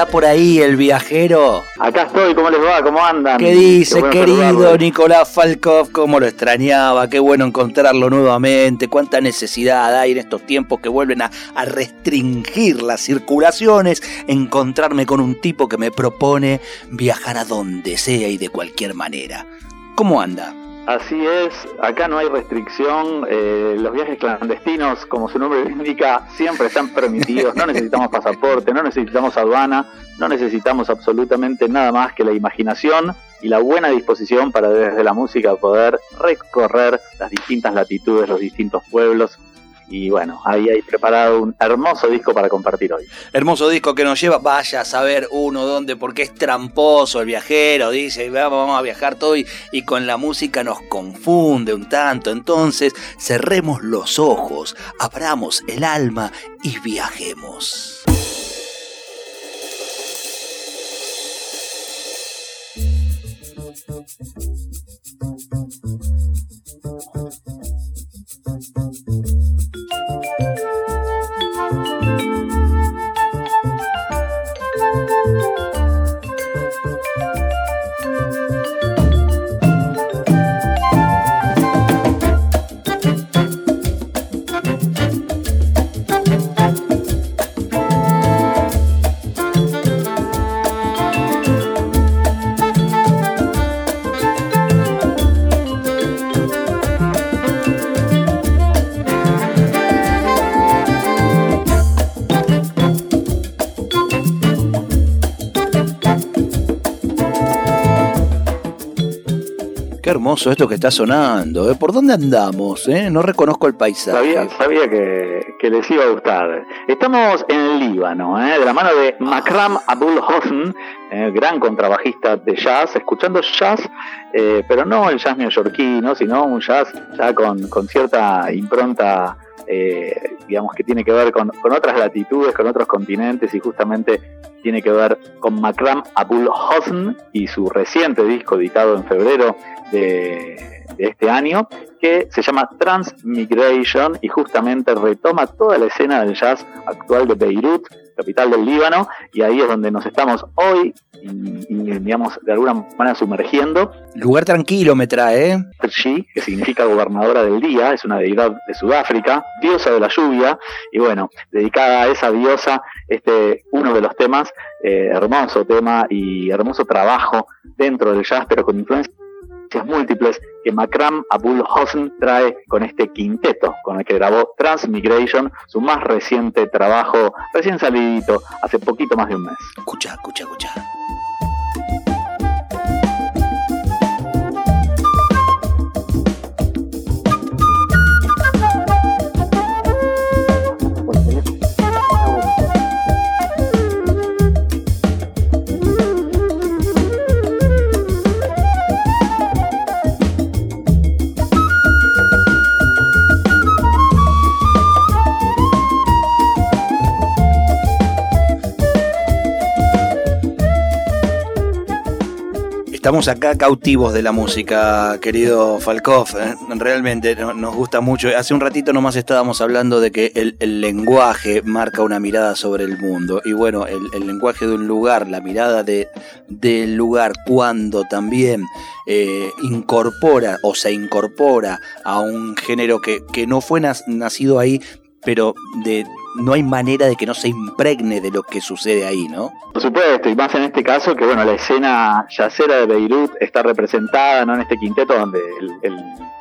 Está por ahí el viajero. Acá estoy, ¿cómo les va? ¿Cómo andan? ¿Qué dice, querido Nicolás Falkov? ¿Cómo lo extrañaba? Qué bueno encontrarlo nuevamente. Cuánta necesidad hay en estos tiempos que vuelven a, a restringir las circulaciones. Encontrarme con un tipo que me propone viajar a donde sea y de cualquier manera. ¿Cómo anda? Así es, acá no hay restricción, eh, los viajes clandestinos, como su nombre indica, siempre están permitidos, no necesitamos pasaporte, no necesitamos aduana, no necesitamos absolutamente nada más que la imaginación y la buena disposición para desde la música poder recorrer las distintas latitudes, los distintos pueblos y bueno, ahí preparado un hermoso disco para compartir hoy. Hermoso disco que nos lleva, vaya a saber uno dónde, porque es tramposo el viajero, dice, vamos a viajar todo y, y con la música nos confunde un tanto. Entonces, cerremos los ojos, abramos el alma y viajemos. Hermoso esto que está sonando. ¿eh? ¿Por dónde andamos? Eh? No reconozco el paisaje. Sabía, que, les iba a gustar. Estamos en el Líbano, ¿eh? de la mano de Makram Abul Hosn, eh, gran contrabajista de jazz, escuchando jazz, pero no el jazz neoyorquino, sino un jazz ya con, con cierta impronta eh, digamos que tiene que ver con, otras latitudes, con otros continentes y justamente tiene que ver con Makram Abul Hosn y su reciente disco editado en febrero de, de este año que se llama Transmigration y justamente retoma toda la escena del jazz actual de Beirut, capital del Líbano, y ahí es donde nos estamos hoy, y, digamos, de alguna manera sumergiendo. Lugar tranquilo me trae, ¿eh? que significa gobernadora del día, es una deidad de Sudáfrica, diosa de la lluvia, y bueno, dedicada a esa diosa, este uno de los temas, eh, hermoso tema y hermoso trabajo dentro del jazz, pero con influencia múltiples que Makram Abul Hosn trae con este quinteto con el que grabó Transmigration, su más reciente trabajo, recién salidito, hace poquito más de un mes. Escucha, escucha, escucha. Estamos acá cautivos de la música, querido Falkov. ¿eh? Realmente nos gusta mucho. Hace un ratito nomás estábamos hablando de que el, lenguaje marca una mirada sobre el mundo. Y bueno, el, lenguaje de un lugar, la mirada de, del lugar, cuando también eh, incorpora o se incorpora a un género que, que no fue nacido ahí, pero de, no hay manera de que no se impregne de lo que sucede ahí, ¿no? Por supuesto, y más en este caso que, bueno, la escena yacera de Beirut está representada, ¿no? En este quinteto donde el,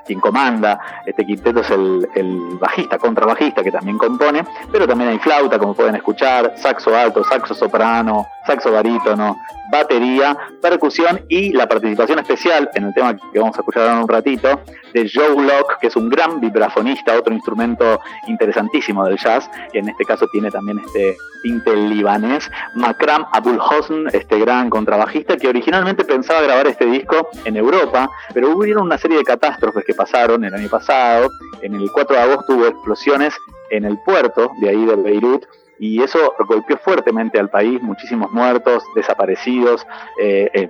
quien comanda este quinteto es el, el, bajista, contrabajista que también compone, pero también hay flauta, como pueden escuchar, saxo alto, saxo soprano, saxo barítono, batería, percusión y la participación especial en el tema que vamos a escuchar en un ratito de Joe Locke, que es un gran vibrafonista, otro instrumento interesantísimo del jazz, que en este caso tiene también este tinte libanés, Makram Abul Hosn, este gran contrabajista que originalmente pensaba grabar este disco en Europa, pero hubo una serie de catástrofes que pasaron el año pasado. En el 4 de agosto hubo explosiones en el puerto de ahí de Beirut y eso golpeó fuertemente al país, muchísimos muertos, desaparecidos, eh, eh,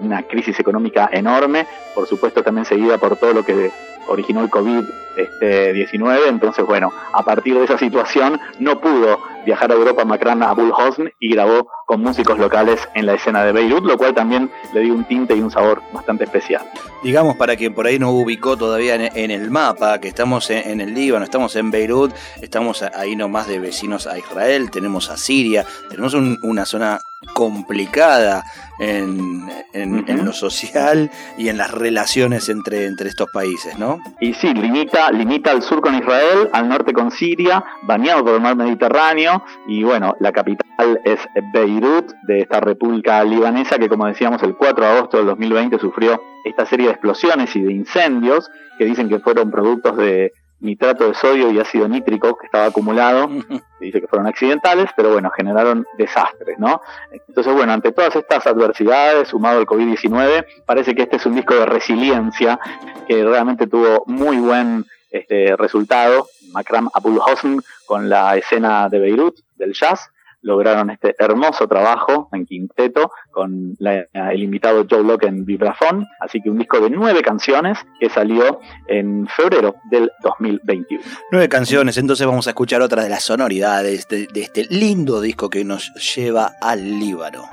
una crisis económica enorme, por supuesto también seguida por todo lo que originó el COVID-19, este, entonces bueno, a partir de esa situación no pudo viajar a Europa Macran Abul Hosn y grabó con músicos locales en la escena de Beirut, lo cual también le dio un tinte y un sabor bastante especial. Digamos, para quien por ahí no ubicó todavía en, el mapa, que estamos en, el Líbano, estamos en Beirut, estamos ahí nomás de vecinos a Israel, tenemos a Siria, tenemos una zona complicada en, lo social y en las relaciones entre, entre estos países, ¿no? Y sí, limita, limita al sur con Israel, al norte con Siria, bañado por el mar Mediterráneo, y bueno, la capital es Beirut, de esta república libanesa que como decíamos el 4 de agosto del 2020 sufrió esta serie de explosiones y de incendios que dicen que fueron productos de nitrato de sodio y ácido nítrico que estaba acumulado, dice que fueron accidentales, pero bueno, generaron desastres, ¿no? Entonces, bueno, ante todas estas adversidades, sumado al COVID-19, parece que este es un disco de resiliencia que realmente tuvo muy buen este, resultado. Makram Abul Hosn con la escena de Beirut del jazz, lograron este hermoso trabajo en quinteto con el invitado Joe Locke en vibrafón, así que un disco de nueve canciones que salió en febrero del 2021. Nueve canciones, entonces vamos a escuchar otra de las sonoridades de, de este lindo disco que nos lleva al Líbano.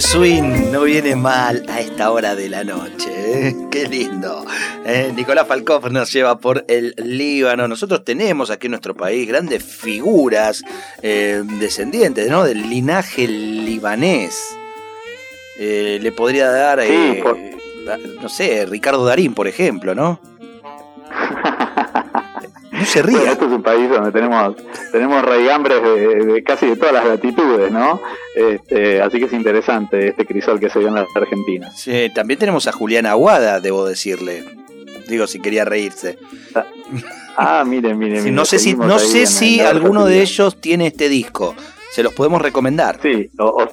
De swing no viene mal a esta hora de la noche. ¿eh? Qué lindo. ¿eh? Nicolás Falkov nos lleva por el Líbano. Nosotros tenemos aquí en nuestro país grandes figuras eh, descendientes ¿no? del linaje libanés. le podría dar, no sé, Ricardo Darín, por ejemplo, ¿no? No se ríe. este es un país donde tenemos, tenemos raigambres de, casi de todas las latitudes, ¿no? Este, así que es interesante este crisol que se dio en la Argentina. Sí, también tenemos a Julián Aguada, debo decirle. Digo, si quería reírse. Ah, ah miren, miren, no sé si, no sé si alguno de ellos tiene este disco. Se los podemos recomendar. Sí, o,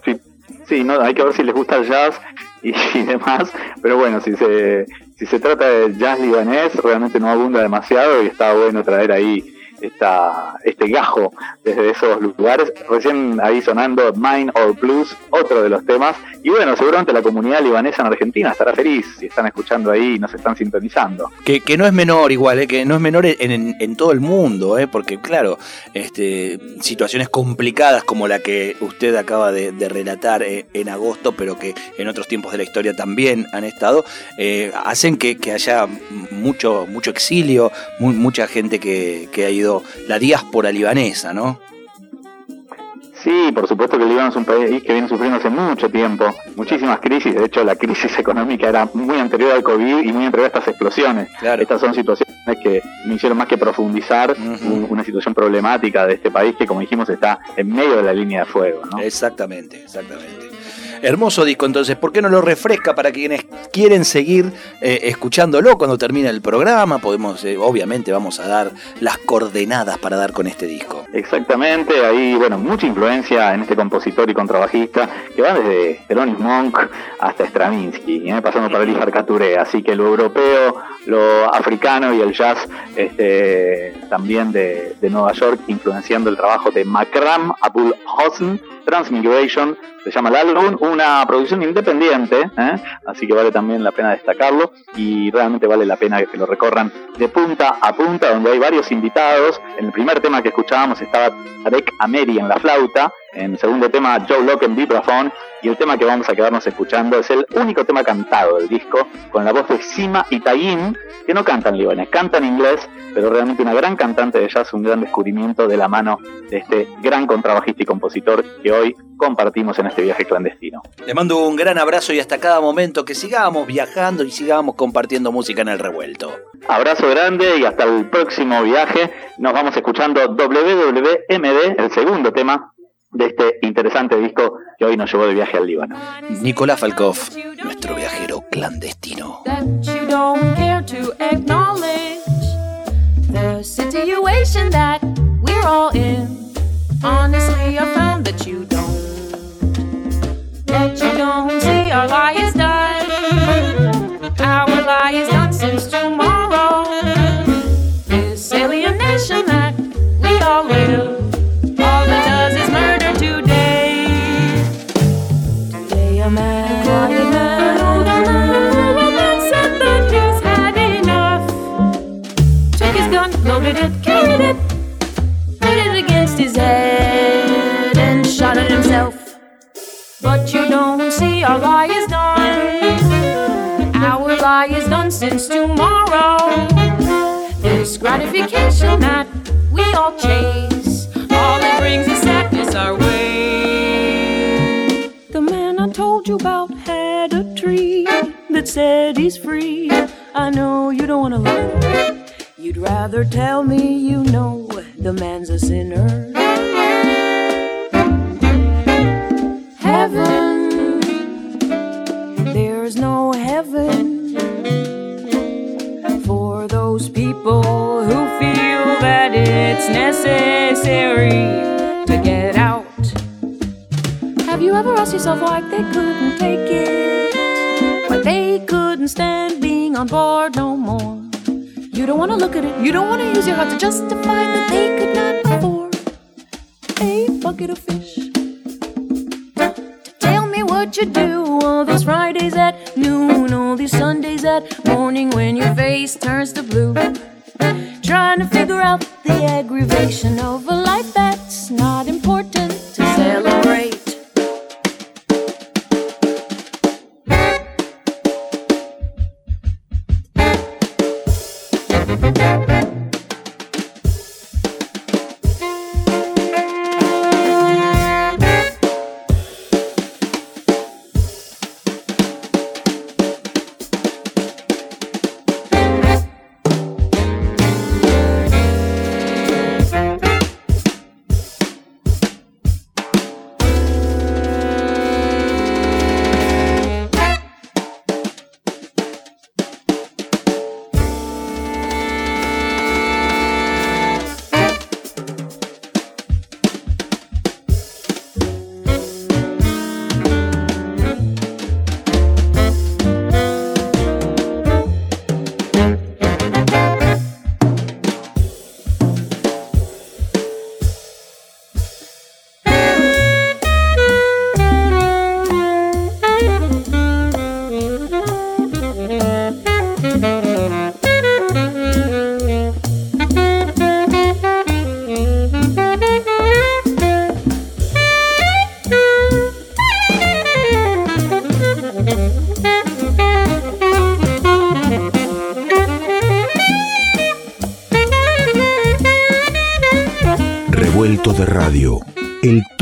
sí, no, hay que ver si les gusta el jazz y demás. Pero bueno, si se si se trata de jazz libanés, realmente no abunda demasiado y está bueno traer ahí esta, este gajo desde esos lugares. Recién ahí sonando Mine or Blues, otro de los temas. Y bueno, seguramente la comunidad libanesa en Argentina estará feliz si están escuchando ahí y nos están sintonizando. Que, que no es menor igual, ¿eh? que no es menor en, en, todo el mundo, ¿eh? porque claro, este, situaciones complicadas como la que usted acaba de, relatar eh, en agosto, pero que en otros tiempos de la historia también han estado, eh, hacen que, que, haya mucho, mucho exilio, mucha gente que, que ha ido la diáspora libanesa, ¿no? Sí, por supuesto que el Líbano es un país que viene sufriendo hace mucho tiempo, muchísimas crisis, de hecho la crisis económica era muy anterior al COVID y muy anterior a estas explosiones. Estas son situaciones que me hicieron más que profundizar una situación problemática de este país que como dijimos está en medio de la línea de fuego. ¿no? Exactamente, exactamente. Hermoso disco, entonces, ¿por qué no lo refresca para quienes quieren seguir eh, escuchándolo cuando termine el programa? Podemos, eh, obviamente, vamos a dar las coordenadas para dar con este disco. Exactamente, hay, bueno, mucha influencia en este compositor y contrabajista que va desde Thelonious Monk hasta Stravinsky, ¿eh? pasando por el Caturé, así que lo europeo, lo africano y el jazz este, también de, de Nueva York, influenciando el trabajo de Makram Abul Hosn Transmigration, se llama el álbum, una producción independiente, ¿eh? así que vale también la pena destacarlo y realmente vale la pena que lo recorran de punta a punta, donde hay varios invitados. En el primer tema que escuchábamos estaba Tarek Ameri en la flauta, en el segundo tema Joe Locke en vibraphone y el tema que vamos a quedarnos escuchando es el único tema cantado del disco, con la voz de Sima y Tayin, que no cantan libanes, cantan inglés, pero realmente una gran cantante de jazz, un gran descubrimiento de la mano de este gran contrabajista y compositor que hoy compartimos en este viaje clandestino. Le mando un gran abrazo y hasta cada momento que sigamos viajando y sigamos compartiendo música en el revuelto. Abrazo grande y hasta el próximo viaje. Nos vamos escuchando WWMD, el segundo tema de este interesante disco que hoy nos llevó de viaje al Líbano. Nicolás Falkov, nuestro viajero clandestino. Honestly, I found that you don't. That you don't see our lie tomorrow. This gratification that we all chase, he's free. I know you don't wanna learn. You'd rather tell me you know the man's a sinner. Heaven, there's no heaven for those people who feel that it's necessary to get out. Have you ever asked yourself why they couldn't take it? Couldn't stand being on board no more? You don't wanna look at it, you don't wanna use your heart to justify that they could not afford a bucket of fish. Tell me what you do all those Fridays at noon, all these Sundays at morning when your face turns to blue. Trying to figure out the aggravation of a life that's not important